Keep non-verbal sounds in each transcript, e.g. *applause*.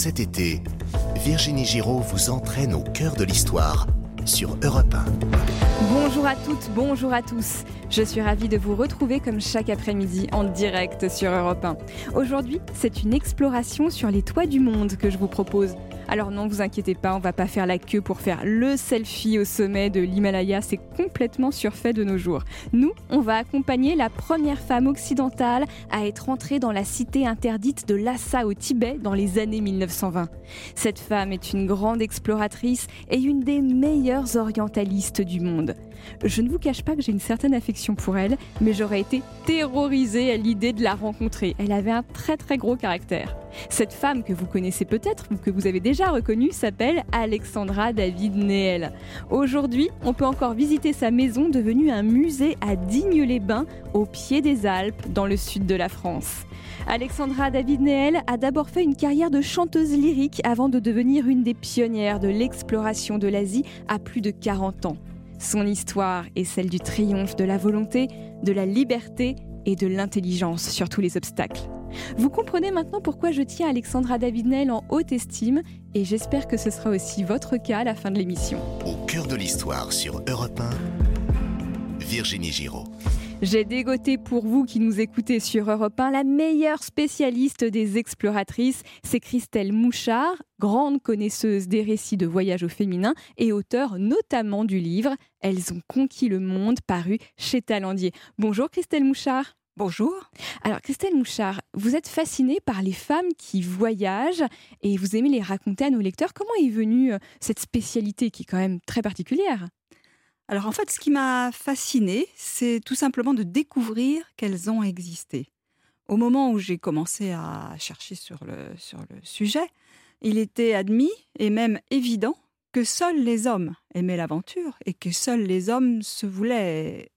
cet été, Virginie Giraud vous entraîne au cœur de l'histoire sur Europe 1. Bonjour à toutes, bonjour à tous. Je suis ravie de vous retrouver comme chaque après-midi en direct sur Europe 1. Aujourd'hui, c'est une exploration sur les toits du monde que je vous propose. Alors non, vous inquiétez pas, on va pas faire la queue pour faire le selfie au sommet de l'Himalaya, c'est complètement surfait de nos jours. Nous, on va accompagner la première femme occidentale à être entrée dans la cité interdite de Lhasa au Tibet dans les années 1920. Cette femme est une grande exploratrice et une des meilleures orientalistes du monde. Je ne vous cache pas que j'ai une certaine affection pour elle, mais j'aurais été terrorisée à l'idée de la rencontrer. Elle avait un très très gros caractère. Cette femme que vous connaissez peut-être ou que vous avez déjà reconnue s'appelle Alexandra David Neel. Aujourd'hui, on peut encore visiter sa maison devenue un musée à Digne-les-Bains, au pied des Alpes, dans le sud de la France. Alexandra David Neel a d'abord fait une carrière de chanteuse lyrique avant de devenir une des pionnières de l'exploration de l'Asie à plus de 40 ans. Son histoire est celle du triomphe de la volonté, de la liberté et de l'intelligence sur tous les obstacles. Vous comprenez maintenant pourquoi je tiens Alexandra David-Nel en haute estime et j'espère que ce sera aussi votre cas à la fin de l'émission. Au cœur de l'histoire sur Europe 1, Virginie Giraud. J'ai dégoté pour vous qui nous écoutez sur Europe 1 la meilleure spécialiste des exploratrices, c'est Christelle Mouchard, grande connaisseuse des récits de voyage au féminin et auteure notamment du livre Elles ont conquis le monde paru chez Talandier. Bonjour Christelle Mouchard. Bonjour. Alors Christelle Mouchard, vous êtes fascinée par les femmes qui voyagent et vous aimez les raconter à nos lecteurs. Comment est venue euh, cette spécialité qui est quand même très particulière? Alors en fait, ce qui m'a fascinée, c'est tout simplement de découvrir qu'elles ont existé. Au moment où j'ai commencé à chercher sur le, sur le sujet, il était admis et même évident que seuls les hommes aimaient l'aventure et que seuls les hommes se voulaient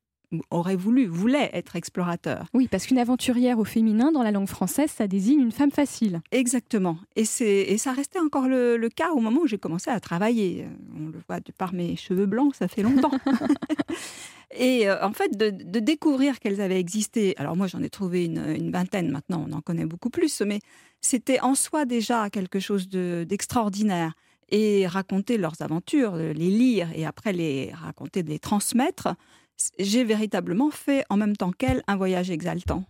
aurait voulu, voulait être explorateur. Oui, parce qu'une aventurière au féminin, dans la langue française, ça désigne une femme facile. Exactement. Et, et ça restait encore le, cas au moment où j'ai commencé à travailler. On le voit de par mes cheveux blancs, ça fait longtemps. *laughs* et euh, en fait, de, découvrir qu'elles avaient existé, alors moi j'en ai trouvé une, vingtaine maintenant, on en connaît beaucoup plus, mais c'était en soi déjà quelque chose d'extraordinaire. et raconter leurs aventures, les lire et après les raconter, les transmettre, j'ai véritablement fait en même temps qu'elle un voyage exaltant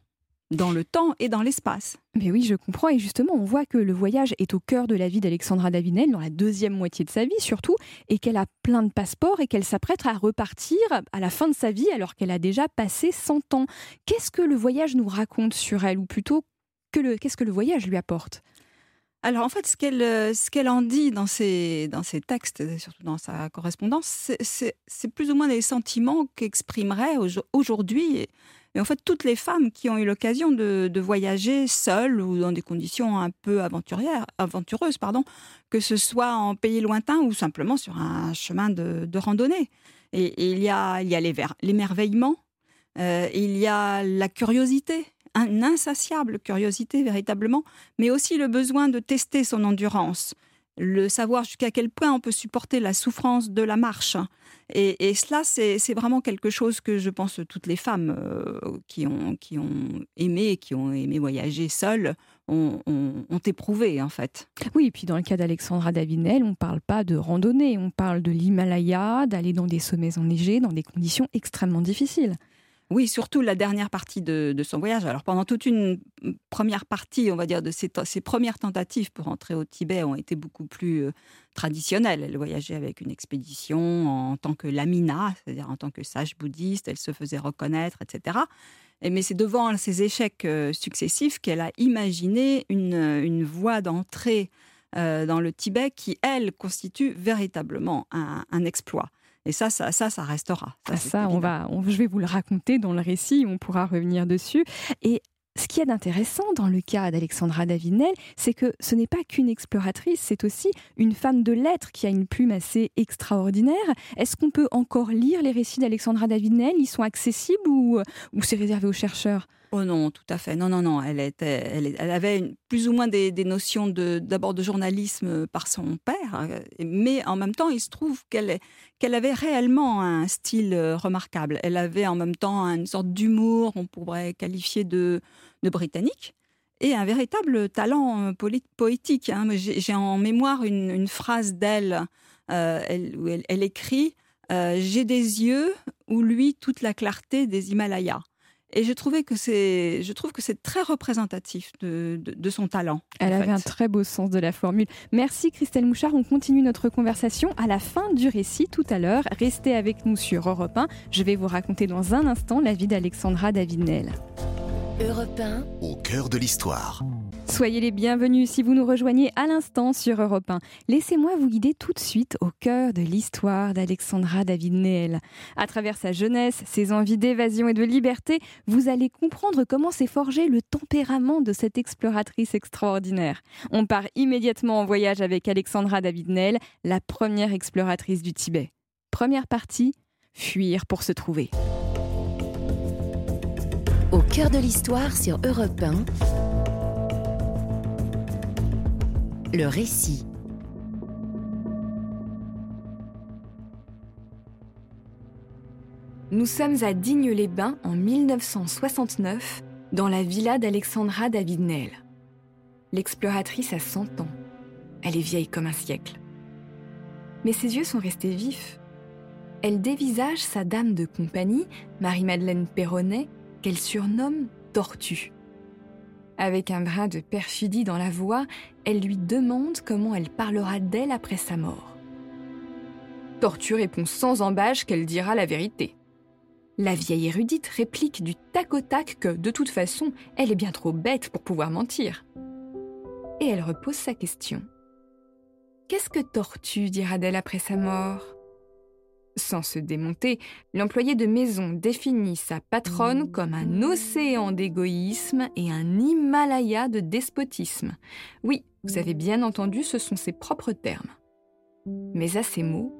dans le temps et dans l'espace. Mais oui, je comprends. Et justement, on voit que le voyage est au cœur de la vie d'Alexandra Davinel, dans la deuxième moitié de sa vie surtout, et qu'elle a plein de passeports et qu'elle s'apprête à repartir à la fin de sa vie alors qu'elle a déjà passé 100 ans. Qu'est-ce que le voyage nous raconte sur elle, ou plutôt, qu'est-ce que le voyage lui apporte? Alors en fait, ce qu'elle euh, ce qu'elle en dit dans ses, dans textes, surtout dans sa correspondance, c'est plus ou moins les sentiments qu'exprimerait aujourd'hui et en fait toutes les femmes qui ont eu l'occasion de, de, voyager seules ou dans des conditions un peu aventurières, aventureuses, pardon, que ce soit en pays lointain ou simplement sur un chemin de, de randonnée. Et, il y a, il y a l'émerveillement, euh, il y a la curiosité, une insatiable curiosité véritablement, mais aussi le besoin de tester son endurance, le savoir jusqu'à quel point on peut supporter la souffrance de la marche. Et, cela, c'est vraiment quelque chose que je pense toutes les femmes euh, qui, ont, ont aimé, qui ont aimé voyager seules, ont, éprouvé en fait. Oui, et puis dans le cas d'Alexandra Davinel, on ne parle pas de randonnée, on parle de l'Himalaya, d'aller dans des sommets enneigés, dans des conditions extrêmement difficiles. Oui, surtout la dernière partie de, son voyage. Alors pendant toute une première partie, on va dire, de ses, premières tentatives pour entrer au Tibet ont été beaucoup plus euh, traditionnelles. Elle voyageait avec une expédition en tant que lamina, c'est-à-dire en tant que sage bouddhiste, elle se faisait reconnaître, etc. Et, mais c'est devant ces échecs euh, successifs qu'elle a imaginé une, voie d'entrée euh, dans le Tibet qui, elle, constitue véritablement un exploit. Et ça, ça, ça, ça restera. Ça, ça on va, je vais vous le raconter dans le récit, on pourra revenir dessus. Et ce qui est intéressant dans le cas d'Alexandra Davinel, c'est que ce n'est pas qu'une exploratrice, c'est aussi une femme de lettres qui a une plume assez extraordinaire. Est-ce qu'on peut encore lire les récits d'Alexandra Davinel? Ils sont accessibles ou, ou c'est réservé aux chercheurs? Oh non, tout à fait. Non, non, non. Elle, était, elle, avait plus ou moins des, notions d'abord de journalisme par son père, mais en même temps, il se trouve qu'elle, avait réellement un style remarquable. Elle avait en même temps une sorte d'humour, on pourrait qualifier de, britannique. et un véritable talent poétique. Hein. J'ai en mémoire une, phrase d'elle où elle, écrit J'ai des yeux où lui toute la clarté des Himalayas. Et je trouvais que c'est, je trouve que c'est très représentatif de, son talent. Elle avait un très beau sens de la formule. Merci Christelle Mouchard. On continue notre conversation à la fin du récit tout à l'heure. Restez avec nous sur Europe 1. Je vais vous raconter dans un instant la vie d'Alexandra David-Nel. Europe 1. Au cœur de l'histoire. Soyez les bienvenus si vous nous rejoignez à l'instant sur Europe 1. Laissez-moi vous guider tout de suite au cœur de l'histoire d'Alexandra David Neel. À travers sa jeunesse, ses envies d'évasion et de liberté, vous allez comprendre comment s'est forgé le tempérament de cette exploratrice extraordinaire. On part immédiatement en voyage avec Alexandra David Neel, la première exploratrice du Tibet. Première partie, fuir pour se trouver. Cœur de l'histoire sur Europe 1 Le récit. Nous sommes à Digne-les-Bains en 1969, dans la villa d'Alexandra David-Nel. L'exploratrice a 100 ans. Elle est vieille comme un siècle. Mais ses yeux sont restés vifs. Elle dévisage sa dame de compagnie, Marie-Madeleine Perronnet, qu'elle surnomme Tortue. Avec un brin de perfidie dans la voix, elle lui demande comment elle parlera d'elle après sa mort. Tortue répond sans embâche qu'elle dira la vérité. La vieille érudite réplique du tac au tac que, de toute façon, elle est bien trop bête pour pouvoir mentir. Et elle repose sa question. Qu'est-ce que Tortue dira d'elle après sa mort? Sans se démonter, l'employé de maison définit sa patronne comme un océan d'égoïsme et un Himalaya de despotisme. Oui, vous avez bien entendu, ce sont ses propres termes. Mais à ces mots,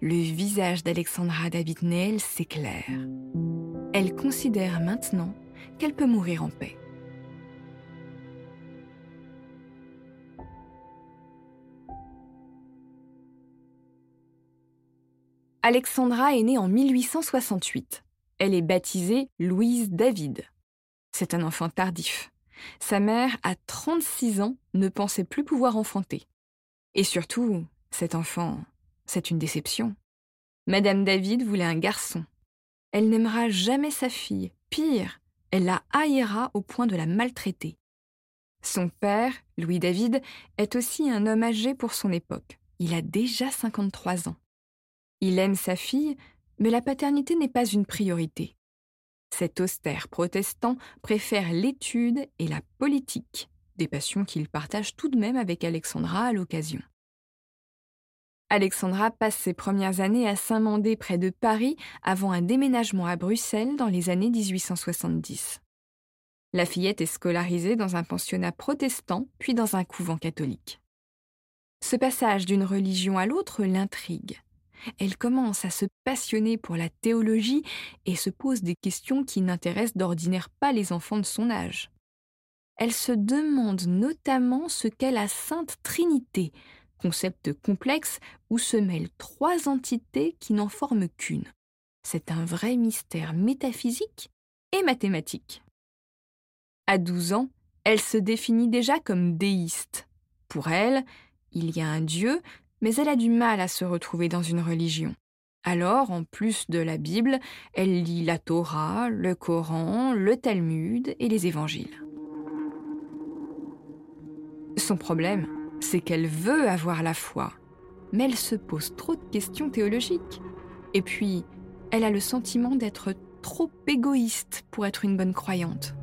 le visage d'Alexandra David Neel s'éclaire. Elle considère maintenant qu'elle peut mourir en paix. Alexandra est née en 1868. Elle est baptisée Louise David. C'est un enfant tardif. Sa mère, à 36 ans, ne pensait plus pouvoir enfanter. Et surtout, cet enfant, c'est une déception. Madame David voulait un garçon. Elle n'aimera jamais sa fille. Pire, elle la haïra au point de la maltraiter. Son père, Louis David, est aussi un homme âgé pour son époque. Il a déjà 53 ans. Il aime sa fille, mais la paternité n'est pas une priorité. Cet austère protestant préfère l'étude et la politique, des passions qu'il partage tout de même avec Alexandra à l'occasion. Alexandra passe ses premières années à Saint-Mandé près de Paris avant un déménagement à Bruxelles dans les années 1870. La fillette est scolarisée dans un pensionnat protestant puis dans un couvent catholique. Ce passage d'une religion à l'autre l'intrigue elle commence à se passionner pour la théologie et se pose des questions qui n'intéressent d'ordinaire pas les enfants de son âge. Elle se demande notamment ce qu'est la Sainte Trinité, concept complexe où se mêlent trois entités qui n'en forment qu'une. C'est un vrai mystère métaphysique et mathématique. À 12 ans, elle se définit déjà comme déiste. Pour elle, il y a un Dieu, mais elle a du mal à se retrouver dans une religion. Alors, en plus de la Bible, elle lit la Torah, le Coran, le Talmud et les évangiles. Son problème, c'est qu'elle veut avoir la foi, mais elle se pose trop de questions théologiques. Et puis, elle a le sentiment d'être trop égoïste pour être une bonne croyante.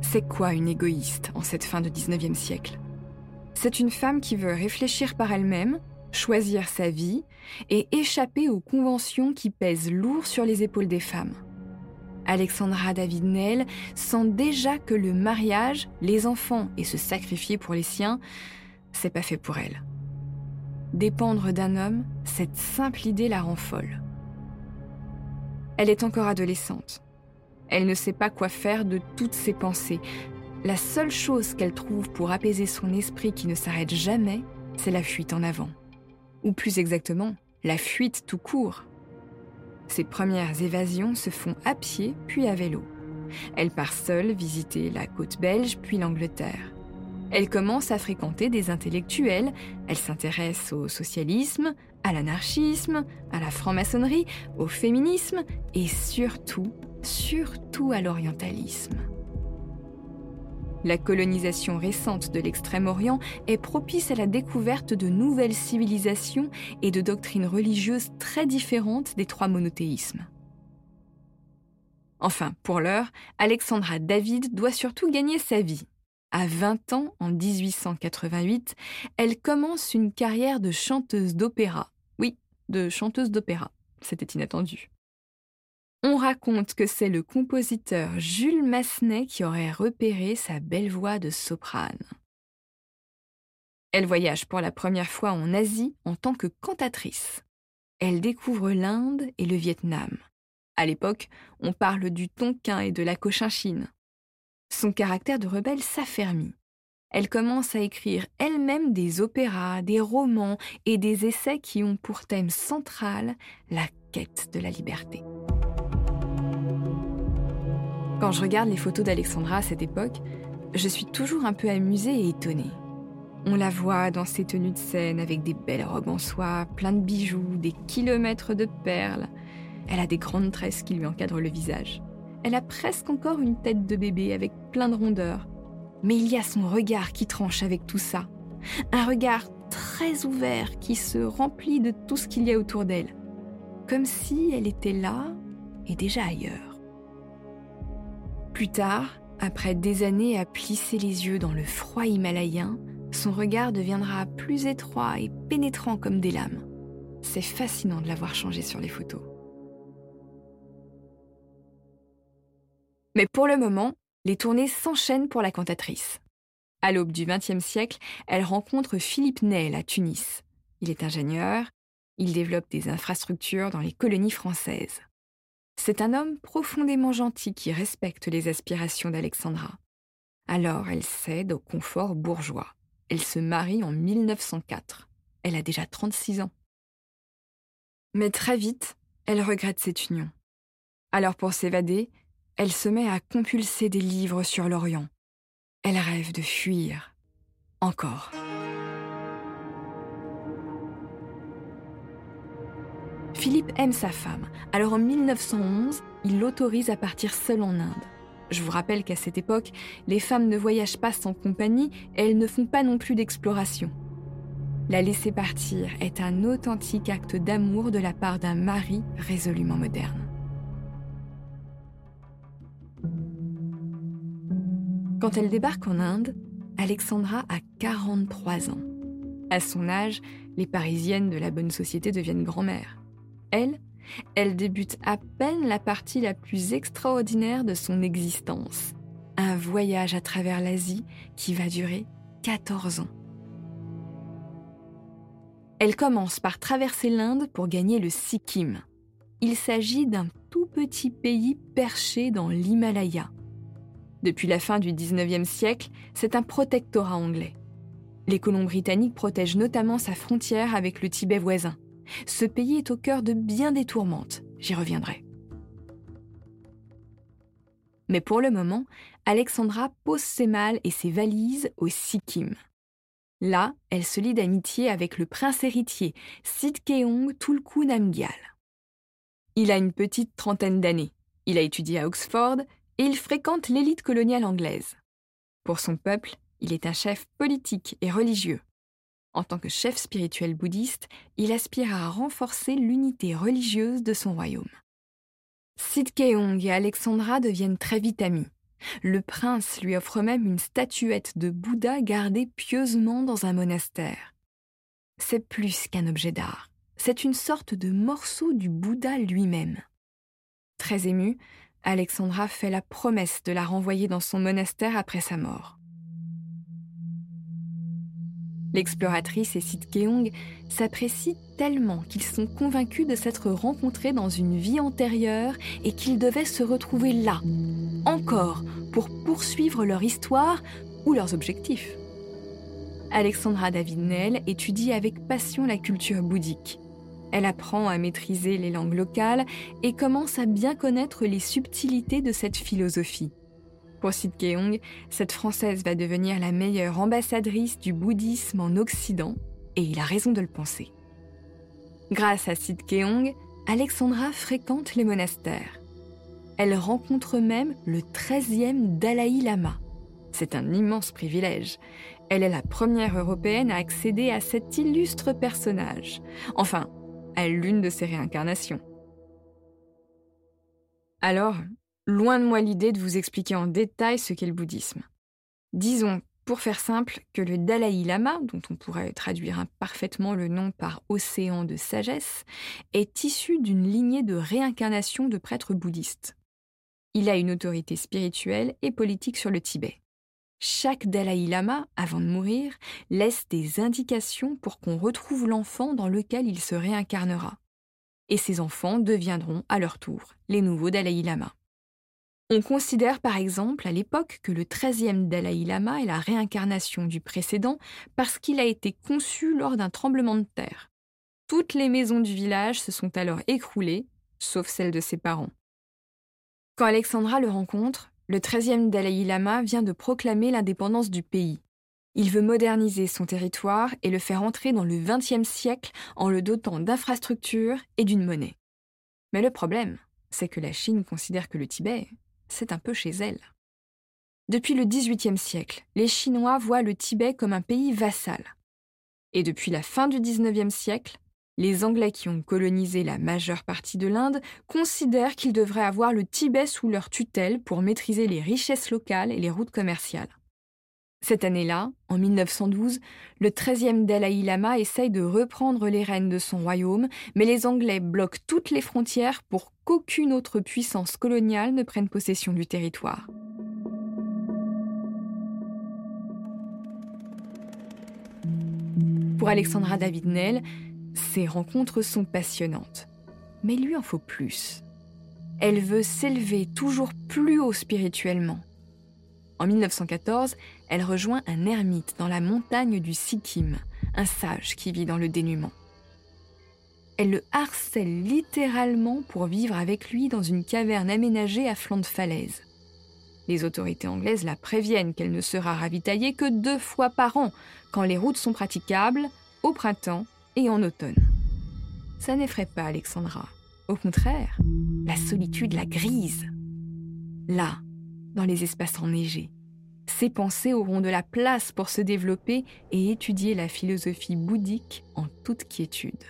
C'est quoi une égoïste en cette fin de 19e siècle? C'est une femme qui veut réfléchir par elle-même, choisir sa vie et échapper aux conventions qui pèsent lourd sur les épaules des femmes. Alexandra David Nell sent déjà que le mariage, les enfants et se sacrifier pour les siens, c'est pas fait pour elle. Dépendre d'un homme, cette simple idée la rend folle. Elle est encore adolescente. Elle ne sait pas quoi faire de toutes ses pensées, la seule chose qu'elle trouve pour apaiser son esprit qui ne s'arrête jamais, c'est la fuite en avant. Ou plus exactement, la fuite tout court. Ses premières évasions se font à pied puis à vélo. Elle part seule visiter la côte belge puis l'Angleterre. Elle commence à fréquenter des intellectuels, elle s'intéresse au socialisme, à l'anarchisme, à la franc-maçonnerie, au féminisme et surtout, surtout à l'orientalisme. La colonisation récente de l'Extrême-Orient est propice à la découverte de nouvelles civilisations et de doctrines religieuses très différentes des trois monothéismes. Enfin, pour l'heure, Alexandra David doit surtout gagner sa vie. À 20 ans, en 1888, elle commence une carrière de chanteuse d'opéra. Oui, de chanteuse d'opéra. C'était inattendu. On raconte que c'est le compositeur Jules Massenet qui aurait repéré sa belle voix de soprane. Elle voyage pour la première fois en Asie en tant que cantatrice. Elle découvre l'Inde et le Vietnam. À l'époque, on parle du tonkin et de la cochinchine. Son caractère de rebelle s'affermit. Elle commence à écrire elle-même des opéras, des romans et des essais qui ont pour thème central la quête de la liberté. Quand je regarde les photos d'Alexandra à cette époque, je suis toujours un peu amusée et étonnée. On la voit dans ses tenues de scène avec des belles robes en soie, plein de bijoux, des kilomètres de perles. Elle a des grandes tresses qui lui encadrent le visage. Elle a presque encore une tête de bébé avec plein de rondeurs. Mais il y a son regard qui tranche avec tout ça. Un regard très ouvert qui se remplit de tout ce qu'il y a autour d'elle. Comme si elle était là et déjà ailleurs. Plus tard, après des années à plisser les yeux dans le froid himalayen, son regard deviendra plus étroit et pénétrant comme des lames. C'est fascinant de l'avoir changé sur les photos. Mais pour le moment, les tournées s'enchaînent pour la cantatrice. À l'aube du XXe siècle, elle rencontre Philippe Nel à Tunis. Il est ingénieur, il développe des infrastructures dans les colonies françaises. C'est un homme profondément gentil qui respecte les aspirations d'Alexandra. Alors elle cède au confort bourgeois. Elle se marie en 1904. Elle a déjà 36 ans. Mais très vite, elle regrette cette union. Alors pour s'évader, elle se met à compulser des livres sur l'Orient. Elle rêve de fuir. Encore. Philippe aime sa femme, alors en 1911, il l'autorise à partir seul en Inde. Je vous rappelle qu'à cette époque, les femmes ne voyagent pas sans compagnie et elles ne font pas non plus d'exploration. La laisser partir est un authentique acte d'amour de la part d'un mari résolument moderne. Quand elle débarque en Inde, Alexandra a 43 ans. À son âge, les Parisiennes de la bonne société deviennent grand-mères. Elle, elle débute à peine la partie la plus extraordinaire de son existence. Un voyage à travers l'Asie qui va durer 14 ans. Elle commence par traverser l'Inde pour gagner le Sikkim. Il s'agit d'un tout petit pays perché dans l'Himalaya. Depuis la fin du 19e siècle, c'est un protectorat anglais. Les colons britanniques protègent notamment sa frontière avec le Tibet voisin. Ce pays est au cœur de bien des tourmentes, j'y reviendrai. Mais pour le moment, Alexandra pose ses malles et ses valises au Sikkim. Là, elle se lie d'amitié avec le prince héritier Sidkeong Tulku Namgyal. Il a une petite trentaine d'années. Il a étudié à Oxford et il fréquente l'élite coloniale anglaise. Pour son peuple, il est un chef politique et religieux. En tant que chef spirituel bouddhiste, il aspire à renforcer l'unité religieuse de son royaume. Sidkeong et Alexandra deviennent très vite amis. Le prince lui offre même une statuette de Bouddha gardée pieusement dans un monastère. C'est plus qu'un objet d'art, c'est une sorte de morceau du Bouddha lui-même. Très émue, Alexandra fait la promesse de la renvoyer dans son monastère après sa mort. L'exploratrice et Keong s'apprécient tellement qu'ils sont convaincus de s'être rencontrés dans une vie antérieure et qu'ils devaient se retrouver là, encore, pour poursuivre leur histoire ou leurs objectifs. Alexandra David Nell étudie avec passion la culture bouddhique. Elle apprend à maîtriser les langues locales et commence à bien connaître les subtilités de cette philosophie. Pour Sid Keong, cette Française va devenir la meilleure ambassadrice du bouddhisme en Occident, et il a raison de le penser. Grâce à Sid Keong, Alexandra fréquente les monastères. Elle rencontre même le 13e Dalai Lama. C'est un immense privilège. Elle est la première européenne à accéder à cet illustre personnage. Enfin, à l'une de ses réincarnations. Alors, loin de moi l'idée de vous expliquer en détail ce qu'est le bouddhisme. Disons, pour faire simple, que le Dalai Lama, dont on pourrait traduire parfaitement le nom par océan de sagesse, est issu d'une lignée de réincarnation de prêtres bouddhistes. Il a une autorité spirituelle et politique sur le Tibet. Chaque Dalai Lama, avant de mourir, laisse des indications pour qu'on retrouve l'enfant dans lequel il se réincarnera. Et ces enfants deviendront, à leur tour, les nouveaux Dalai Lama. On considère par exemple à l'époque que le 13e Dalai Lama est la réincarnation du précédent parce qu'il a été conçu lors d'un tremblement de terre. Toutes les maisons du village se sont alors écroulées, sauf celle de ses parents. Quand Alexandra le rencontre, le 13e Dalai Lama vient de proclamer l'indépendance du pays. Il veut moderniser son territoire et le faire entrer dans le XXe siècle en le dotant d'infrastructures et d'une monnaie. Mais le problème, c'est que la Chine considère que le Tibet, c'est un peu chez elle. Depuis le XVIIIe siècle, les Chinois voient le Tibet comme un pays vassal. Et depuis la fin du XIXe siècle, les Anglais qui ont colonisé la majeure partie de l'Inde considèrent qu'ils devraient avoir le Tibet sous leur tutelle pour maîtriser les richesses locales et les routes commerciales. Cette année-là, en 1912, le 13e Dalai Lama essaye de reprendre les rênes de son royaume, mais les Anglais bloquent toutes les frontières pour qu'aucune autre puissance coloniale ne prenne possession du territoire. Pour Alexandra David-Nel, ces rencontres sont passionnantes. Mais lui en faut plus. Elle veut s'élever toujours plus haut spirituellement. En 1914, elle rejoint un ermite dans la montagne du Sikkim, un sage qui vit dans le dénuement. Elle le harcèle littéralement pour vivre avec lui dans une caverne aménagée à flanc de falaise. Les autorités anglaises la préviennent qu'elle ne sera ravitaillée que deux fois par an, quand les routes sont praticables, au printemps et en automne. Ça n'effraie pas Alexandra. Au contraire, la solitude la grise. Là, dans les espaces enneigés, ses pensées auront de la place pour se développer et étudier la philosophie bouddhique en toute quiétude.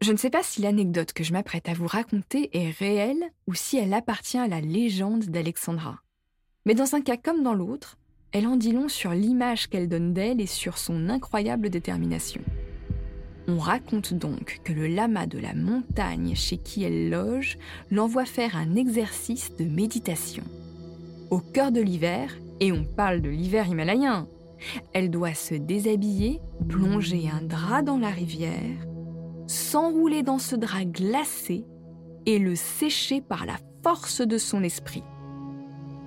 Je ne sais pas si l'anecdote que je m'apprête à vous raconter est réelle ou si elle appartient à la légende d'Alexandra. Mais dans un cas comme dans l'autre, elle en dit long sur l'image qu'elle donne d'elle et sur son incroyable détermination. On raconte donc que le lama de la montagne chez qui elle loge l'envoie faire un exercice de méditation. Au cœur de l'hiver, et on parle de l'hiver himalayen, elle doit se déshabiller, plonger un drap dans la rivière, s'enrouler dans ce drap glacé et le sécher par la force de son esprit.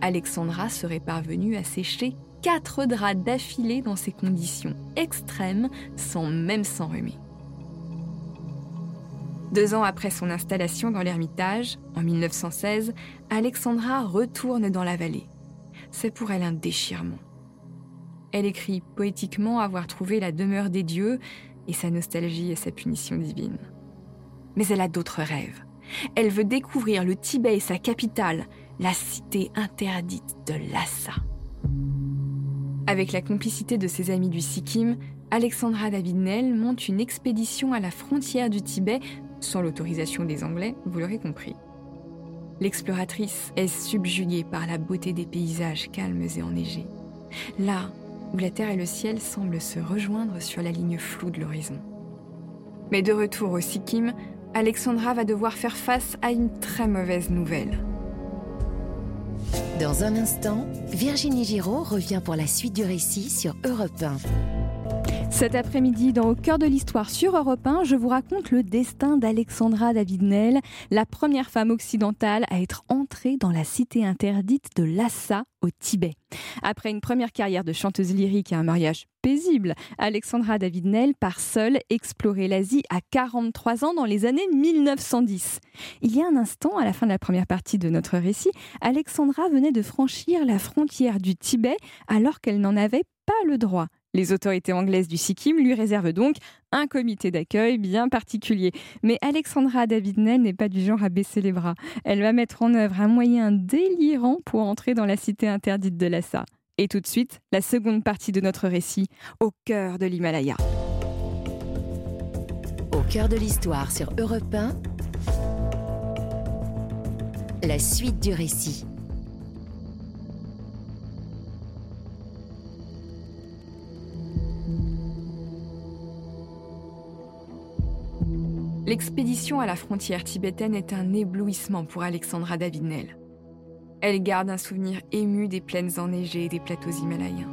Alexandra serait parvenue à sécher quatre draps d'affilée dans ces conditions extrêmes sans même s'enrhumer. Deux ans après son installation dans l'Ermitage, en 1916, Alexandra retourne dans la vallée. C'est pour elle un déchirement. Elle écrit poétiquement avoir trouvé la demeure des dieux et sa nostalgie et sa punition divine. Mais elle a d'autres rêves. Elle veut découvrir le Tibet et sa capitale, la cité interdite de Lhasa. Avec la complicité de ses amis du Sikkim, Alexandra David-Nel monte une expédition à la frontière du Tibet, sans l'autorisation des Anglais, vous l'aurez compris. L'exploratrice est subjuguée par la beauté des paysages calmes et enneigés. Là où la terre et le ciel semblent se rejoindre sur la ligne floue de l'horizon. Mais de retour au Sikkim, Alexandra va devoir faire face à une très mauvaise nouvelle. Dans un instant, Virginie Giraud revient pour la suite du récit sur Europe 1. Cet après-midi, dans Au cœur de l'histoire sur Europe 1, je vous raconte le destin d'Alexandra David-Nel, la première femme occidentale à être entrée dans la cité interdite de Lhasa au Tibet. Après une première carrière de chanteuse lyrique et un mariage paisible, Alexandra David-Nel part seule explorer l'Asie à 43 ans dans les années 1910. Il y a un instant, à la fin de la première partie de notre récit, Alexandra venait de franchir la frontière du Tibet alors qu'elle n'en avait pas le droit. Les autorités anglaises du Sikkim lui réservent donc un comité d'accueil bien particulier. Mais Alexandra David-Nel n'est pas du genre à baisser les bras. Elle va mettre en œuvre un moyen délirant pour entrer dans la cité interdite de Lhasa. Et tout de suite, la seconde partie de notre récit, au cœur de l'Himalaya. Au cœur de l'histoire sur Europe 1, la suite du récit. L'expédition à la frontière tibétaine est un éblouissement pour Alexandra David-Nel. Elle garde un souvenir ému des plaines enneigées et des plateaux himalayens.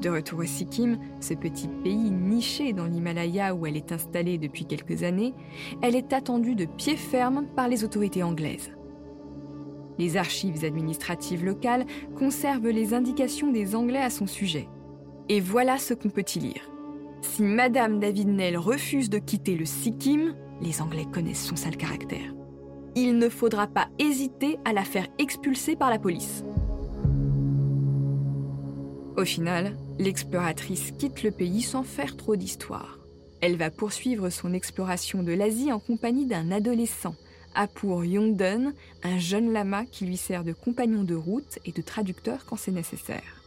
De retour au Sikkim, ce petit pays niché dans l'Himalaya où elle est installée depuis quelques années, elle est attendue de pied ferme par les autorités anglaises. Les archives administratives locales conservent les indications des Anglais à son sujet. Et voilà ce qu'on peut y lire. Si Madame David Nell refuse de quitter le Sikkim, les Anglais connaissent son sale caractère. Il ne faudra pas hésiter à la faire expulser par la police. Au final, l'exploratrice quitte le pays sans faire trop d'histoire. Elle va poursuivre son exploration de l'Asie en compagnie d'un adolescent, Apur Yongdun, un jeune lama qui lui sert de compagnon de route et de traducteur quand c'est nécessaire.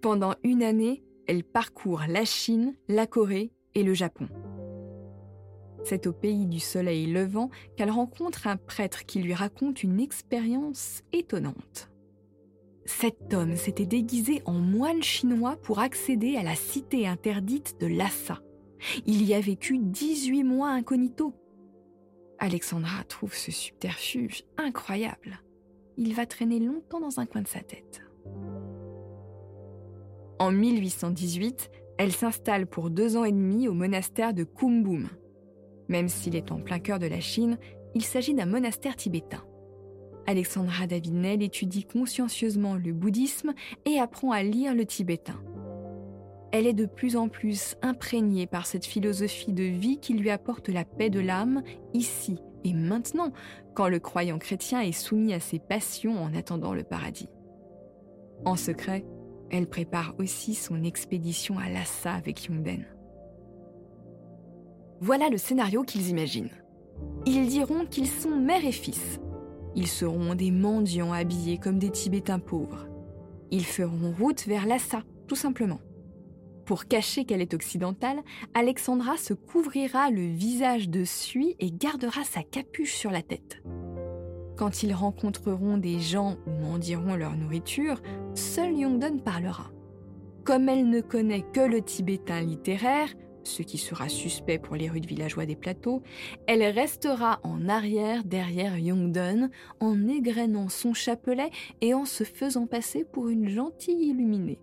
Pendant une année, elle parcourt la Chine, la Corée et le Japon. C'est au pays du soleil levant qu'elle rencontre un prêtre qui lui raconte une expérience étonnante. Cet homme s'était déguisé en moine chinois pour accéder à la cité interdite de Lhasa. Il y a vécu 18 mois incognito. Alexandra trouve ce subterfuge incroyable. Il va traîner longtemps dans un coin de sa tête. En 1818, elle s'installe pour deux ans et demi au monastère de Kumbum. Même s'il est en plein cœur de la Chine, il s'agit d'un monastère tibétain. Alexandra David-Nel étudie consciencieusement le bouddhisme et apprend à lire le tibétain. Elle est de plus en plus imprégnée par cette philosophie de vie qui lui apporte la paix de l'âme ici et maintenant, quand le croyant chrétien est soumis à ses passions en attendant le paradis. En secret, elle prépare aussi son expédition à Lhasa avec Yongden. Voilà le scénario qu'ils imaginent. Ils diront qu'ils sont mère et fils. Ils seront des mendiants habillés comme des Tibétains pauvres. Ils feront route vers Lhasa, tout simplement. Pour cacher qu'elle est occidentale, Alexandra se couvrira le visage de suie et gardera sa capuche sur la tête. Quand ils rencontreront des gens ou mendiront leur nourriture, seul Yongdon parlera. Comme elle ne connaît que le tibétain littéraire, ce qui sera suspect pour les rudes villageois des plateaux, elle restera en arrière derrière Yongdon en égrenant son chapelet et en se faisant passer pour une gentille illuminée.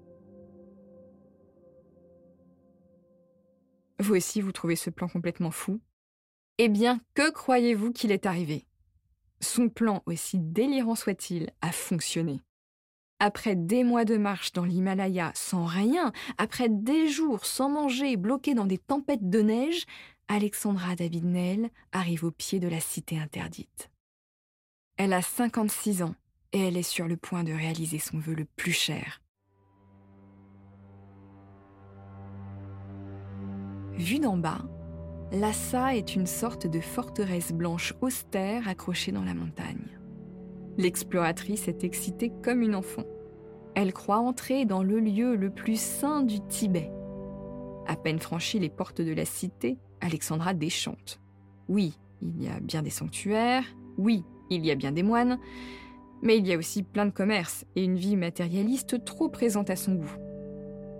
Vous aussi, vous trouvez ce plan complètement fou? Eh bien, que croyez-vous qu'il est arrivé? Son plan, aussi délirant soit-il, a fonctionné. Après des mois de marche dans l'Himalaya sans rien, après des jours sans manger, bloqués dans des tempêtes de neige, Alexandra David-Nel arrive au pied de la cité interdite. Elle a 56 ans et elle est sur le point de réaliser son vœu le plus cher. Vue d'en bas, Lhasa est une sorte de forteresse blanche austère accrochée dans la montagne. L'exploratrice est excitée comme une enfant. Elle croit entrer dans le lieu le plus saint du Tibet. À peine franchie les portes de la cité, Alexandra déchante. Oui, il y a bien des sanctuaires, oui, il y a bien des moines, mais il y a aussi plein de commerces et une vie matérialiste trop présente à son goût.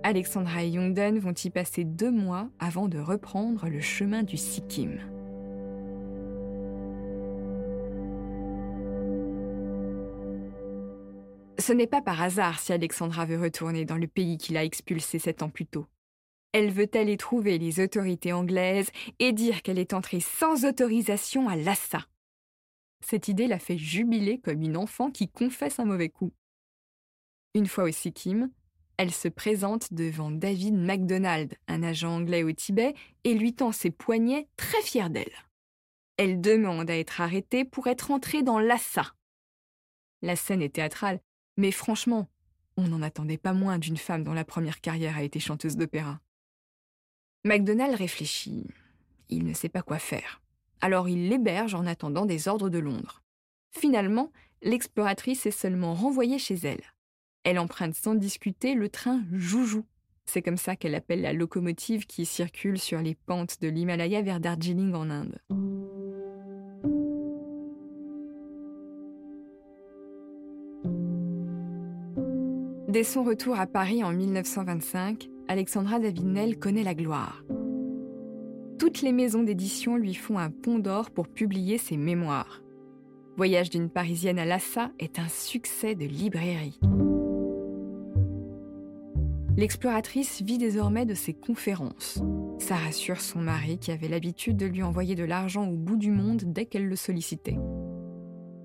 Alexandra et Yongden vont y passer deux mois avant de reprendre le chemin du Sikkim. Ce n'est pas par hasard si Alexandra veut retourner dans le pays qui l'a expulsé sept ans plus tôt. Elle veut aller trouver les autorités anglaises et dire qu'elle est entrée sans autorisation à Lhasa. Cette idée la fait jubiler comme une enfant qui confesse un mauvais coup. Une fois au Sikkim, elle se présente devant David MacDonald, un agent anglais au Tibet, et lui tend ses poignets très fière d'elle. Elle demande à être arrêtée pour être entrée dans Lhasa. La scène est théâtrale, mais franchement, on n'en attendait pas moins d'une femme dont la première carrière a été chanteuse d'opéra. MacDonald réfléchit. Il ne sait pas quoi faire. Alors il l'héberge en attendant des ordres de Londres. Finalement, l'exploratrice est seulement renvoyée chez elle. Elle emprunte sans discuter le train Joujou. C'est comme ça qu'elle appelle la locomotive qui circule sur les pentes de l'Himalaya vers Darjeeling en Inde. Dès son retour à Paris en 1925, Alexandra David-Nel connaît la gloire. Toutes les maisons d'édition lui font un pont d'or pour publier ses mémoires. Voyage d'une Parisienne à Lhasa est un succès de librairie. L'exploratrice vit désormais de ses conférences. Ça rassure son mari qui avait l'habitude de lui envoyer de l'argent au bout du monde dès qu'elle le sollicitait.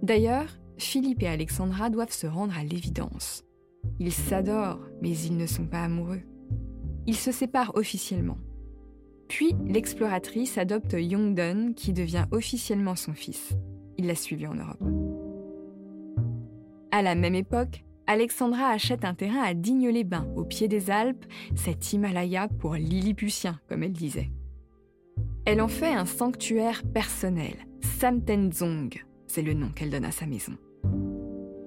D'ailleurs, Philippe et Alexandra doivent se rendre à l'évidence. Ils s'adorent, mais ils ne sont pas amoureux. Ils se séparent officiellement. Puis, l'exploratrice adopte Youngdon, qui devient officiellement son fils. Il l'a suivi en Europe. À la même époque, Alexandra achète un terrain à Digne-les-Bains, au pied des Alpes, cet Himalaya pour Lilliputien, comme elle disait. Elle en fait un sanctuaire personnel, Samtenzong, c'est le nom qu'elle donne à sa maison.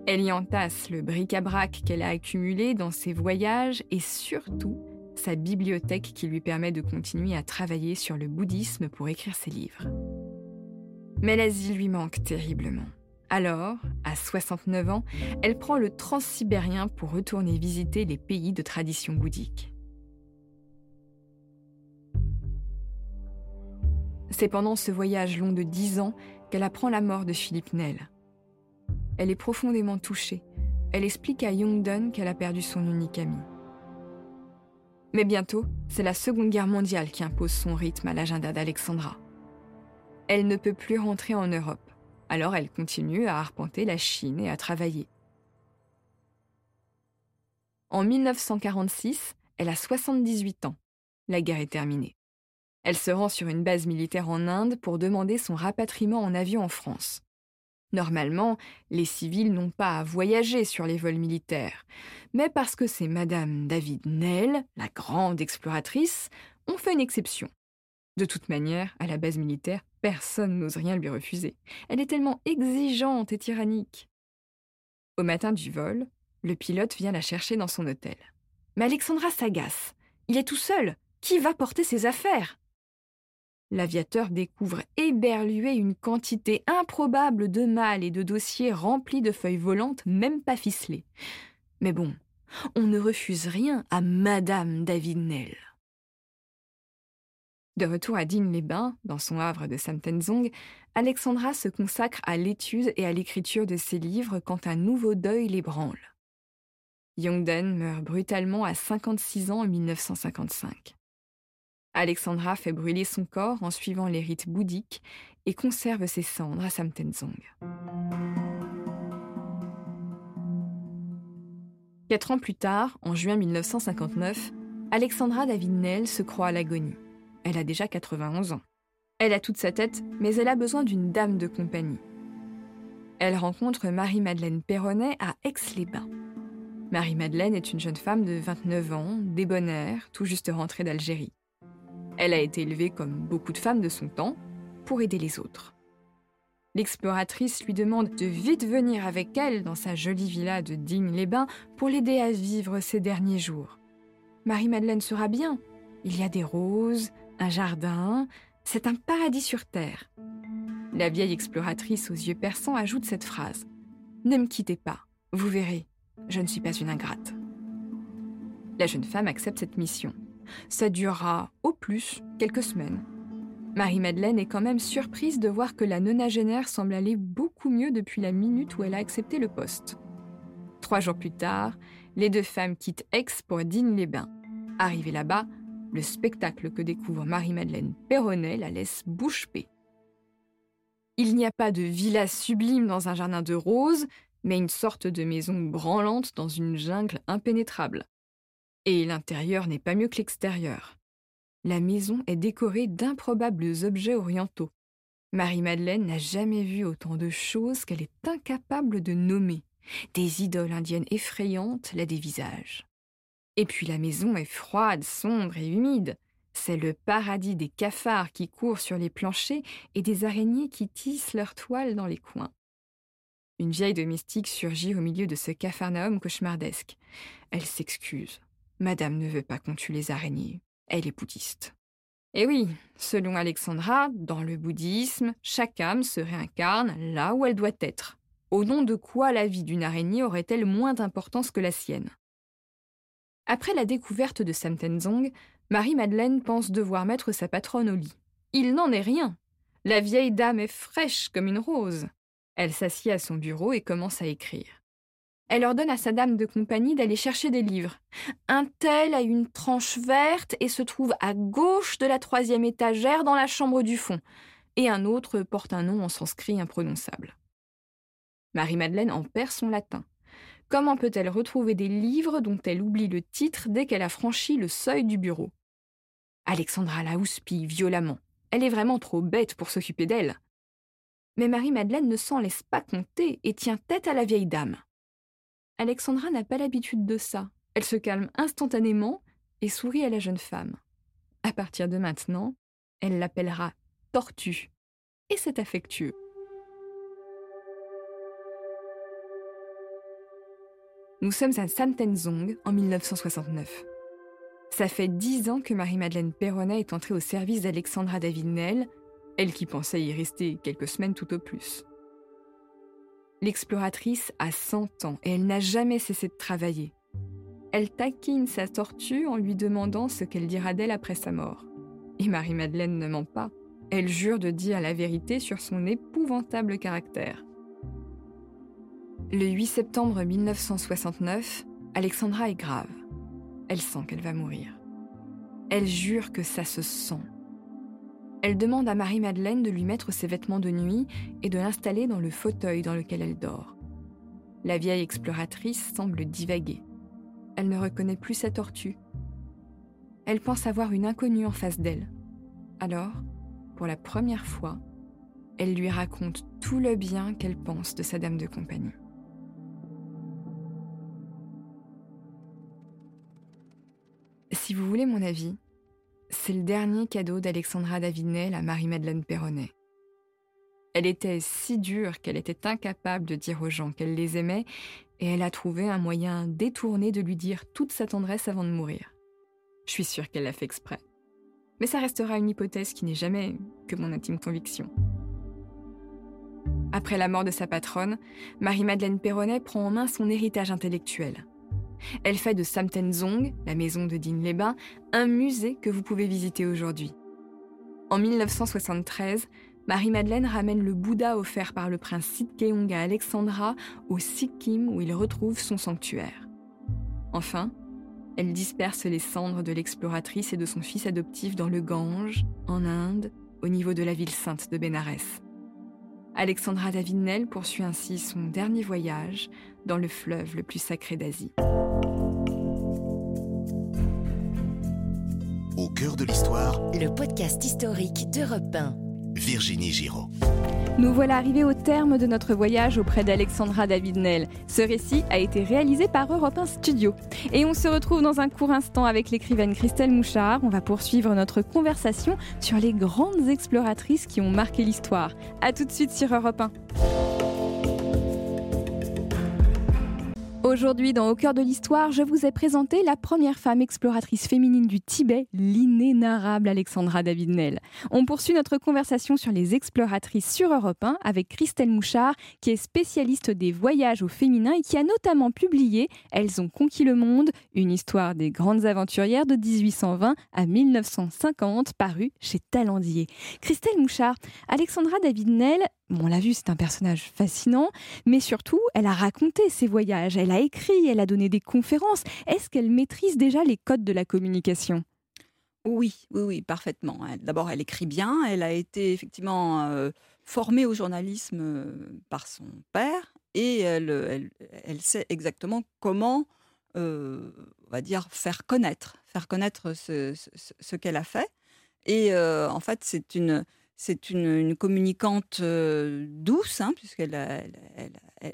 Elle y entasse le bric-à-brac qu'elle a accumulé dans ses voyages et surtout sa bibliothèque qui lui permet de continuer à travailler sur le bouddhisme pour écrire ses livres. Mais l'Asie lui manque terriblement. Alors, à 69 ans, elle prend le transsibérien pour retourner visiter les pays de tradition bouddhique. C'est pendant ce voyage long de 10 ans qu'elle apprend la mort de Philippe Nel. Elle est profondément touchée. Elle explique à Youngdon qu'elle a perdu son unique ami. Mais bientôt, c'est la Seconde Guerre mondiale qui impose son rythme à l'agenda d'Alexandra. Elle ne peut plus rentrer en Europe. Alors elle continue à arpenter la Chine et à travailler. En 1946, elle a 78 ans. La guerre est terminée. Elle se rend sur une base militaire en Inde pour demander son rapatriement en avion en France. Normalement, les civils n'ont pas à voyager sur les vols militaires, mais parce que c'est Madame David Nell, la grande exploratrice, on fait une exception. De toute manière, à la base militaire, personne n'ose rien lui refuser. Elle est tellement exigeante et tyrannique. Au matin du vol, le pilote vient la chercher dans son hôtel. Mais Alexandra s'agace. Il est tout seul. Qui va porter ses affaires? L'aviateur découvre éberlué une quantité improbable de malles et de dossiers remplis de feuilles volantes, même pas ficelées. Mais bon, on ne refuse rien à Madame David Nell. De retour à Digne-les-Bains, dans son havre de Samtenzong, Alexandra se consacre à l'étude et à l'écriture de ses livres quand un nouveau deuil l'ébranle. Youngden meurt brutalement à 56 ans en 1955. Alexandra fait brûler son corps en suivant les rites bouddhiques et conserve ses cendres à Samtenzong. Quatre ans plus tard, en juin 1959, Alexandra David-Nel se croit à l'agonie. Elle a déjà 91 ans. Elle a toute sa tête, mais elle a besoin d'une dame de compagnie. Elle rencontre Marie-Madeleine Perronnet à Aix-les-Bains. Marie-Madeleine est une jeune femme de 29 ans, débonnaire, tout juste rentrée d'Algérie. Elle a été élevée comme beaucoup de femmes de son temps pour aider les autres. L'exploratrice lui demande de vite venir avec elle dans sa jolie villa de Digne-les-Bains pour l'aider à vivre ses derniers jours. Marie-Madeleine sera bien. Il y a des roses, un jardin, c'est un paradis sur Terre. La vieille exploratrice aux yeux perçants ajoute cette phrase. Ne me quittez pas, vous verrez, je ne suis pas une ingrate. La jeune femme accepte cette mission. Ça durera, au plus, quelques semaines. Marie-Madeleine est quand même surprise de voir que la nonagénaire semble aller beaucoup mieux depuis la minute où elle a accepté le poste. Trois jours plus tard, les deux femmes quittent Aix pour Digne-les-Bains. Arrivée là-bas, le spectacle que découvre Marie-Madeleine Perronnet la laisse bouche bée. Il n'y a pas de villa sublime dans un jardin de roses, mais une sorte de maison branlante dans une jungle impénétrable. Et l'intérieur n'est pas mieux que l'extérieur. La maison est décorée d'improbables objets orientaux. Marie-Madeleine n'a jamais vu autant de choses qu'elle est incapable de nommer. Des idoles indiennes effrayantes la dévisagent. Et puis la maison est froide, sombre et humide. C'est le paradis des cafards qui courent sur les planchers et des araignées qui tissent leurs toiles dans les coins. Une vieille domestique surgit au milieu de ce capharnaüm cauchemardesque. Elle s'excuse. Madame ne veut pas qu'on tue les araignées. Elle est bouddhiste. Et oui, selon Alexandra, dans le bouddhisme, chaque âme se réincarne là où elle doit être. Au nom de quoi la vie d'une araignée aurait-elle moins d'importance que la sienne? Après la découverte de Sam Tenzong, Marie-Madeleine pense devoir mettre sa patronne au lit. Il n'en est rien. La vieille dame est fraîche comme une rose. Elle s'assied à son bureau et commence à écrire. Elle ordonne à sa dame de compagnie d'aller chercher des livres. Un tel a une tranche verte et se trouve à gauche de la troisième étagère dans la chambre du fond, et un autre porte un nom en sanskrit imprononçable. Marie-Madeleine en perd son latin. Comment peut-elle retrouver des livres dont elle oublie le titre dès qu'elle a franchi le seuil du bureau? Alexandra la houspille violemment. Elle est vraiment trop bête pour s'occuper d'elle. Mais Marie-Madeleine ne s'en laisse pas compter et tient tête à la vieille dame. Alexandra n'a pas l'habitude de ça. Elle se calme instantanément et sourit à la jeune femme. À partir de maintenant, elle l'appellera Tortue. Et c'est affectueux. Nous sommes à Santenzong en 1969. Ça fait dix ans que Marie-Madeleine Perronnet est entrée au service d'Alexandra David-Nel, elle qui pensait y rester quelques semaines tout au plus. L'exploratrice a 100 ans et elle n'a jamais cessé de travailler. Elle taquine sa tortue en lui demandant ce qu'elle dira d'elle après sa mort. Et Marie-Madeleine ne ment pas. Elle jure de dire la vérité sur son épouvantable caractère. Le 8 septembre 1969, Alexandra est grave. Elle sent qu'elle va mourir. Elle jure que ça se sent. Elle demande à Marie-Madeleine de lui mettre ses vêtements de nuit et de l'installer dans le fauteuil dans lequel elle dort. La vieille exploratrice semble divaguer. Elle ne reconnaît plus sa tortue. Elle pense avoir une inconnue en face d'elle. Alors, pour la première fois, elle lui raconte tout le bien qu'elle pense de sa dame de compagnie. Si vous voulez mon avis, c'est le dernier cadeau d'Alexandra Davinel à Marie-Madeleine Perronnet. Elle était si dure qu'elle était incapable de dire aux gens qu'elle les aimait, et elle a trouvé un moyen détourné de lui dire toute sa tendresse avant de mourir. Je suis sûre qu'elle l'a fait exprès. Mais ça restera une hypothèse qui n'est jamais que mon intime conviction. Après la mort de sa patronne, Marie-Madeleine Perronnet prend en main son héritage intellectuel. Elle fait de Samtenzong, la maison de Digne-les-Bains, un musée que vous pouvez visiter aujourd'hui. En 1973, Marie-Madeleine ramène le Bouddha offert par le prince Sitkeong à Alexandra au Sikkim où il retrouve son sanctuaire. Enfin, elle disperse les cendres de l'exploratrice et de son fils adoptif dans le Gange, en Inde, au niveau de la ville sainte de Bénarès. Alexandra David-Nel poursuit ainsi son dernier voyage dans le fleuve le plus sacré d'Asie. Au cœur de l'histoire, Le podcast historique d'Europe 1. Virginie Giraud. Nous voilà arrivés au terme de notre voyage auprès d'Alexandra David-Nel. Ce récit a été réalisé par Europe 1 Studio. Et on se retrouve dans un court instant avec l'écrivaine Christelle Mouchard. On va poursuivre notre conversation sur les grandes exploratrices qui ont marqué l'histoire. A tout de suite sur Europe 1. Aujourd'hui, dans Au cœur de l'histoire, je vous ai présenté la première femme exploratrice féminine du Tibet, l'inénarrable Alexandra David-Nel. On poursuit notre conversation sur les exploratrices sur Europe 1 avec Christelle Mouchard, qui est spécialiste des voyages au féminin et qui a notamment publié Elles ont conquis le monde, une histoire des grandes aventurières de 1820 à 1950, paru chez Talendier. Christelle Mouchard, Alexandra David-Nel on l'a vu, c'est un personnage fascinant, mais surtout, elle a raconté ses voyages, elle a écrit, elle a donné des conférences. Est-ce qu'elle maîtrise déjà les codes de la communication? Oui, oui, oui, parfaitement. D'abord, elle écrit bien. Elle a été effectivement euh, formée au journalisme euh, par son père et elle, elle, sait exactement comment, euh, on va dire, faire connaître, faire connaître ce, ce qu'elle a fait. Et en fait, c'est une, c'est une, communicante douce, hein, puisqu'elle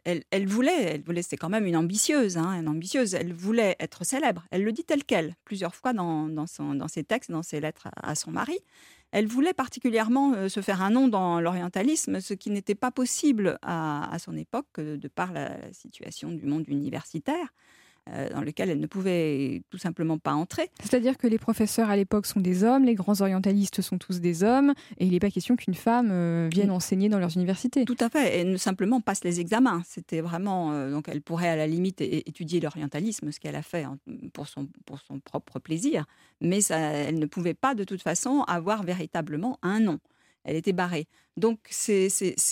elle, elle, voulait, elle voulait, c'est quand même une ambitieuse, hein, une ambitieuse. Elle voulait être célèbre. Elle le dit tel quel, plusieurs fois dans, dans, ses textes, dans ses lettres à, son mari. Elle voulait particulièrement se faire un nom dans l'orientalisme, ce qui n'était pas possible à, son époque de par la situation du monde universitaire. Euh, dans lequel elle ne pouvait tout simplement pas entrer. C'est-à-dire que les professeurs à l'époque sont des hommes, les grands orientalistes sont tous des hommes, et il n'est pas question qu'une femme euh, vienne enseigner dans leurs universités. Tout à fait, et ne simplement passe les examens. C'était vraiment euh, donc elle pourrait à la limite étudier l'orientalisme, ce qu'elle a fait pour son pour son propre plaisir, mais ça, elle ne pouvait pas de toute façon avoir véritablement un nom elle était barrée. Donc ces,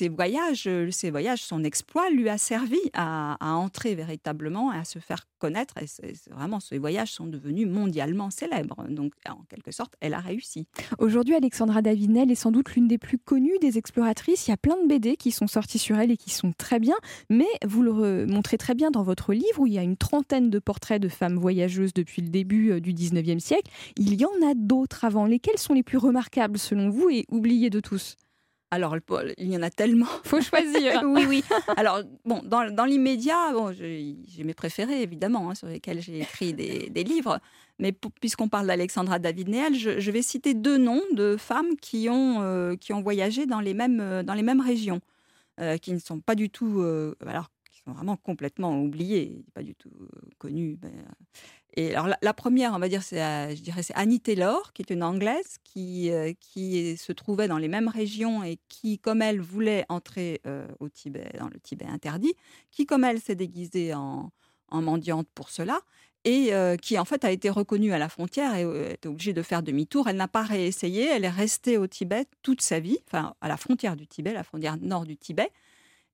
voyages, ces voyages, son exploit lui a servi à, entrer véritablement, à se faire connaître. Et vraiment, ces voyages sont devenus mondialement célèbres. Donc en quelque sorte, elle a réussi. Aujourd'hui, Alexandra Davinel est sans doute l'une des plus connues des exploratrices. Il y a plein de BD qui sont sortis sur elle et qui sont très bien. Mais vous le montrez très bien dans votre livre où il y a une trentaine de portraits de femmes voyageuses depuis le début euh, du 19e siècle. Il y en a d'autres avant. Lesquels sont les plus remarquables selon vous et oubliés de tous? Alors, il y en a tellement. *laughs* Faut choisir. *laughs* oui, oui. Alors, bon, dans, dans l'immédiat, bon, j'ai mes préférés, évidemment, hein, sur lesquels j'ai écrit des, *laughs* des, livres. Mais puisqu'on parle d'Alexandra David-Néel, je, je, vais citer deux noms de femmes qui ont, euh, qui ont voyagé dans les mêmes, euh, dans les mêmes régions, euh, qui ne sont pas du tout. alors, qui sont vraiment complètement oubliées, pas du tout connues. Ben, alors la, première, on va dire, c'est, euh, c'est Annie Taylor, qui est une Anglaise qui, euh, qui se trouvait dans les mêmes régions et qui, comme elle, voulait entrer euh, au Tibet, dans le Tibet interdit, qui, comme elle, s'est déguisée en, en mendiante pour cela et qui en fait a été reconnue à la frontière et était obligée de faire demi-tour. Elle n'a pas réessayé, elle est restée au Tibet toute sa vie, enfin à la frontière du Tibet, la frontière nord du Tibet,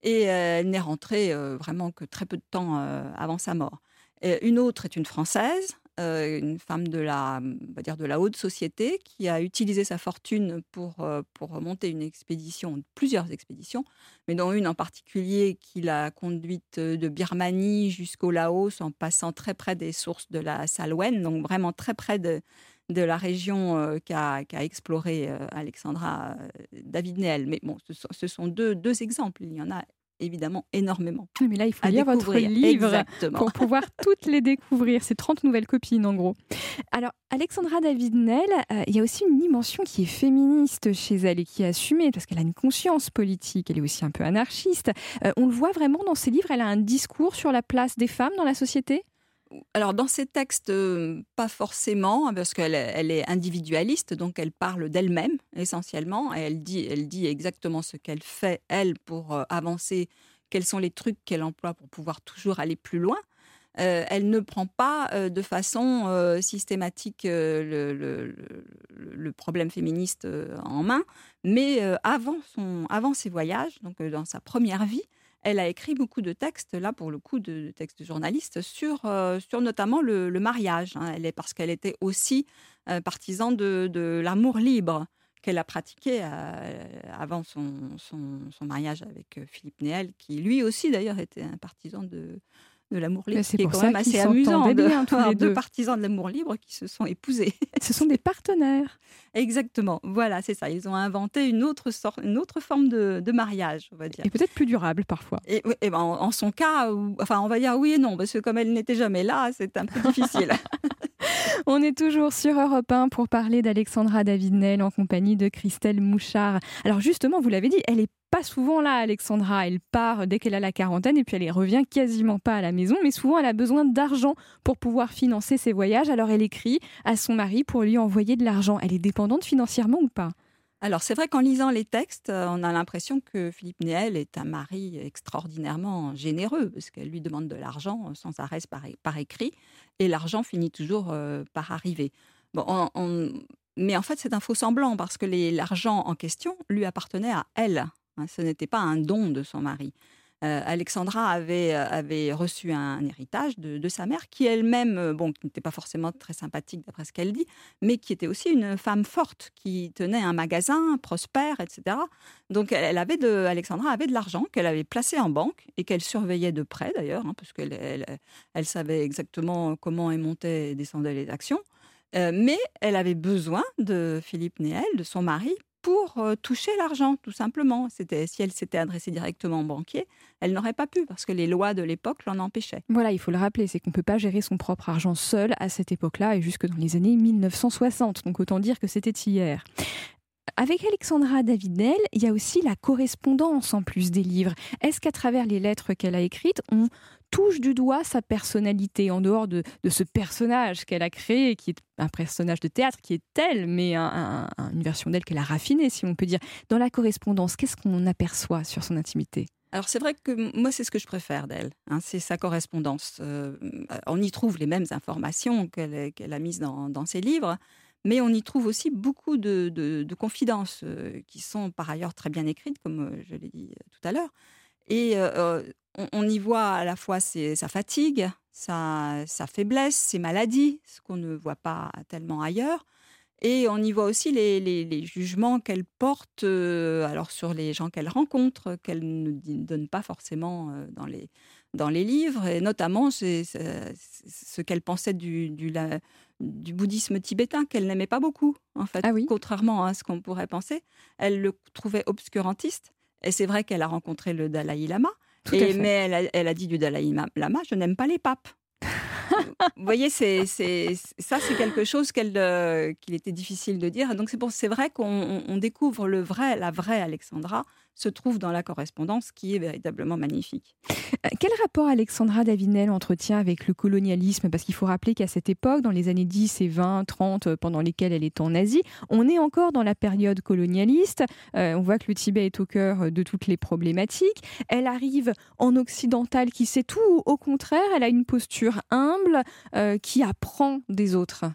et elle n'est rentrée vraiment que très peu de temps avant sa mort une autre est une Française, euh, une femme de la, va dire de la haute société, qui a utilisé sa fortune pour, euh, pour monter une expédition, plusieurs expéditions, mais dont une en particulier qui l'a conduite de Birmanie jusqu'au Laos en passant très près des sources de la Salwen, donc vraiment très près de, de la région euh, qu'a exploré Alexandra David Neel. Mais bon, ce sont, ce sont deux, deux exemples. Il y en a évidemment énormément. Mais là, il faut lire votre livre pour pouvoir *laughs* toutes les découvrir. C'est 30 nouvelles copines, en gros. Alors, Alexandra David-Nel, euh, il y a aussi une dimension qui est féministe chez elle et qui est assumée parce qu'elle a une conscience politique. Elle est aussi un peu anarchiste. Euh, on le voit vraiment dans ses livres. Elle a un discours sur la place des femmes dans la société? Alors dans ses textes, euh, pas forcément, hein, parce qu'elle elle est individualiste, donc elle parle d'elle-même essentiellement, et elle dit, exactement ce qu'elle fait, elle, pour euh, avancer, quels sont les trucs qu'elle emploie pour pouvoir toujours aller plus loin. Euh, elle ne prend pas de façon systématique le, problème féministe en main, mais avant ses voyages, donc dans sa première vie, elle a écrit beaucoup de textes, là pour le coup, de, textes de journalistes, sur, euh, notamment le, mariage. Hein. Elle est, parce qu'elle était aussi euh, partisan de, l'amour libre qu'elle a pratiqué euh, avant son, mariage avec Philippe Néel, qui lui aussi d'ailleurs était un partisan de, de l'amour libre, c'est quand même assez amusant de bien, tous les deux. partisans de l'amour libre qui se sont épousés. *laughs* Ce sont des partenaires. Exactement, voilà, c'est ça. Ils ont inventé une autre, sorte, une autre forme de, de mariage, on va dire. Et peut-être plus durable parfois. Et, et ben, en, son cas, enfin, on va dire oui et non, parce que comme elle n'était jamais là, c'est un peu difficile. *laughs* *laughs* On est toujours sur Europe 1 pour parler d'Alexandra David-Nel en compagnie de Christelle Mouchard. Alors justement, vous l'avez dit, elle est pas souvent là, Alexandra. Elle part dès qu'elle a la quarantaine et puis elle revient quasiment pas à la maison. Mais souvent, elle a besoin d'argent pour pouvoir financer ses voyages. Alors elle écrit à son mari pour lui envoyer de l'argent. Elle est dépendante financièrement ou pas? Alors c'est vrai qu'en lisant les textes, euh, on a l'impression que Philippe Néel est un mari extraordinairement généreux, parce qu'elle lui demande de l'argent sans arrêt par, écrit, et l'argent finit toujours euh, par arriver. Bon, mais en fait c'est un faux semblant, parce que l'argent en question lui appartenait à elle. hein. ce n'était pas un don de son mari. Euh, Alexandra avait, euh, avait reçu un, héritage de, sa mère, qui elle-même, euh, bon, qui n'était pas forcément très sympathique d'après ce qu'elle dit, mais qui était aussi une femme forte, qui tenait un magasin prospère, etc. Donc, elle, avait de, Alexandra avait de l'argent qu'elle avait placé en banque et qu'elle surveillait de près d'ailleurs, hein, parce qu'elle elle, savait exactement comment et montaient et descendaient les actions. mais elle avait besoin de Philippe Néel, de son mari, pour toucher l'argent, tout simplement. C'était si elle s'était adressée directement au banquier, elle n'aurait pas pu parce que les lois de l'époque l'en empêchaient. Voilà, il faut le rappeler, c'est qu'on ne peut pas gérer son propre argent seul à cette époque-là et jusque dans les années 1960. Donc autant dire que c'était hier. Avec Alexandra Davidel, il y a aussi la correspondance en plus des livres. Est-ce qu'à travers les lettres qu'elle a écrites, on touche du doigt sa personnalité, en dehors de, ce personnage qu'elle a créé, qui est un personnage de théâtre, qui est tel, mais une version d'elle qu'elle a raffinée, si on peut dire. Dans la correspondance, qu'est-ce qu'on aperçoit sur son intimité? Alors c'est vrai que moi c'est ce que je préfère d'elle, hein, c'est sa correspondance. Euh, on y trouve les mêmes informations qu'elle a mises dans, ses livres, mais on y trouve aussi beaucoup de, confidences euh, qui sont par ailleurs très bien écrites, comme euh, je l'ai dit tout à l'heure. Et on, y voit à la fois sa fatigue, sa, faiblesse, ses maladies, ce qu'on ne voit pas tellement ailleurs. Et on y voit aussi les, jugements qu'elle porte euh, alors sur les gens qu'elle rencontre, qu'elle ne donne pas forcément euh, dans, les, livres, et notamment ce qu'elle pensait du, du bouddhisme tibétain, qu'elle n'aimait pas beaucoup, en fait, ah oui contrairement à ce qu'on pourrait penser. Elle le trouvait obscurantiste, et c'est vrai qu'elle a rencontré le Dalai Lama, mais elle a, dit du Dalai Lama, je n'aime pas les papes. *laughs* Vous voyez, c'est, ça, c'est quelque chose euh, qu'il était difficile de dire. Donc c'est, vrai qu'on découvre le vrai, la vraie Alexandra se trouve dans la correspondance qui est véritablement magnifique. Euh, quel rapport Alexandra Davinel entretient avec le colonialisme? Parce qu'il faut rappeler qu'à cette époque, dans les années 10 et 20, 30, pendant lesquelles elle est en Asie, on est encore dans la période colonialiste. Euh, on voit que le Tibet est au cœur de toutes les problématiques. Elle arrive en occidental qui sait tout, ou au contraire, elle a une posture humble euh, qui apprend des autres.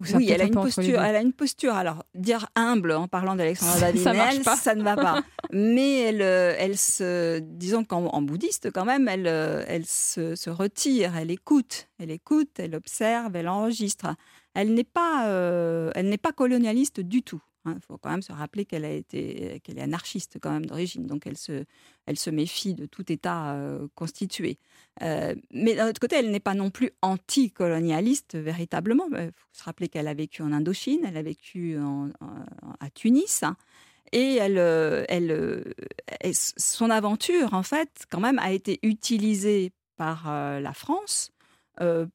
Oui, elle a, une posture, elle a une posture. Alors, dire humble en parlant d'Alexandra *laughs* Davinel, ça, ça, ne va pas. *laughs* Mais elle, euh, elle se, disons qu'en bouddhiste, quand même, elle, euh, elle se, se, retire, elle écoute, elle écoute, elle observe, elle enregistre. Elle n'est pas, euh, elle n'est pas colonialiste du tout. Il hein. faut quand même se rappeler qu'elle a été, qu'elle est anarchiste quand même d'origine, donc elle se, elle se méfie de tout État constitué. mais d'un autre côté, elle n'est pas non plus anticolonialiste véritablement. Il faut se rappeler qu'elle a vécu en Indochine, elle a vécu à Tunis. Hein. et elle, elle, son aventure, en fait, quand même, a été utilisée par la France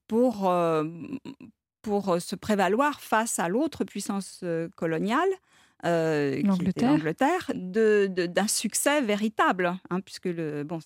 pour, euh, se prévaloir face à l'autre puissance euh, coloniale, euh, l'Angleterre, d'un succès véritable, hein, puisque le, bon,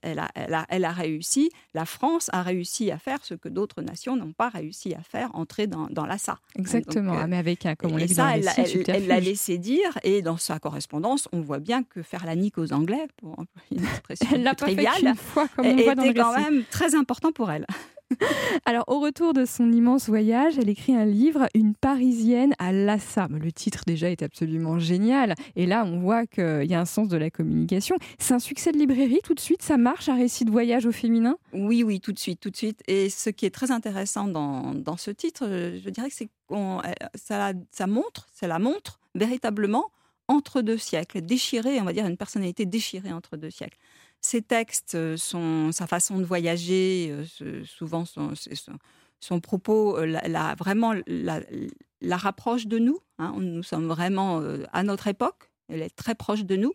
elle a, elle, a, elle, a, réussi, la France a réussi à faire ce que d'autres nations n'ont pas réussi à faire, entrer dans, dans l'assa. Exactement, hein, mais avec un, comme on l'a dit ça, elle, elle l'a laissé dire, et dans sa correspondance, on voit bien que faire la nique aux Anglais, pour une *laughs* expression elle l'a triviale, une fois, comme on voit dans était quand même très important pour elle. *laughs* Alors, au retour de son immense voyage, elle écrit un livre, Une Parisienne à Lassa. Le titre déjà est absolument génial. Et là, on voit qu'il y a un sens de la communication. C'est un succès de librairie tout de suite Ça marche, un récit de voyage au féminin? Oui, oui, tout de suite, tout de suite. Et ce qui est très intéressant dans, ce titre, je dirais que c'est ça, ça montre, ça la montre véritablement entre deux siècles, déchirée, on va dire une personnalité déchirée entre deux siècles. Ses textes, son, sa façon de voyager, souvent son, son, propos, euh, la, vraiment la, la, rapproche de nous. Hein. Nous sommes vraiment à notre époque, elle est très proche de nous.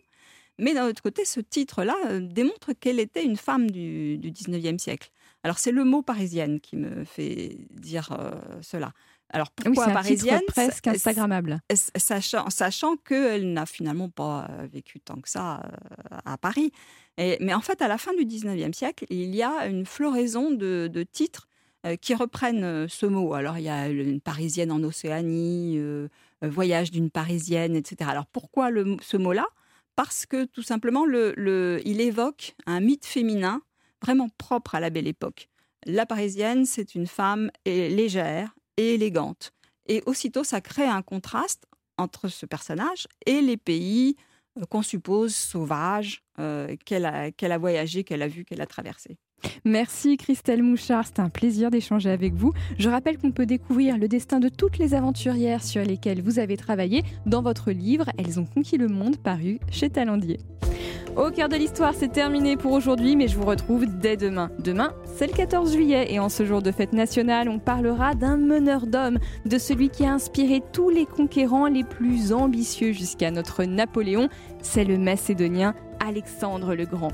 Mais d'un autre côté, ce titre-là démontre qu'elle était une femme du, du 19e siècle. Alors c'est le mot parisienne qui me fait dire cela. Alors pourquoi oui, parisienne? presque instagrammable. Sachant, sachant qu'elle n'a finalement pas vécu tant que ça à Paris. Mais en fait, à la fin du 19e siècle, il y a une floraison de, titres qui reprennent ce mot. Alors il y a une parisienne en Océanie, voyage d'une parisienne, etc. Alors pourquoi ce mot-là? Parce que tout simplement, le, il évoque un mythe féminin vraiment propre à la belle époque. La parisienne, c'est une femme légère, élégante. Et aussitôt, ça crée un contraste entre ce personnage et les pays qu'on suppose sauvage, qu'elle a, voyagé, qu'elle a vu, qu'elle a traversé. Merci Christelle Mouchard, c'est un plaisir d'échanger avec vous. Je rappelle qu'on peut découvrir le destin de toutes les aventurières sur lesquelles vous avez travaillé dans votre livre Elles ont conquis le monde paru chez Talendier. Au cœur de l'histoire, c'est terminé pour aujourd'hui, mais je vous retrouve dès demain. Demain, c'est le 14 juillet et en ce jour de fête nationale, on parlera d'un meneur d'hommes, de celui qui a inspiré tous les conquérants les plus ambitieux jusqu'à notre Napoléon, c'est le Macédonien Alexandre le Grand.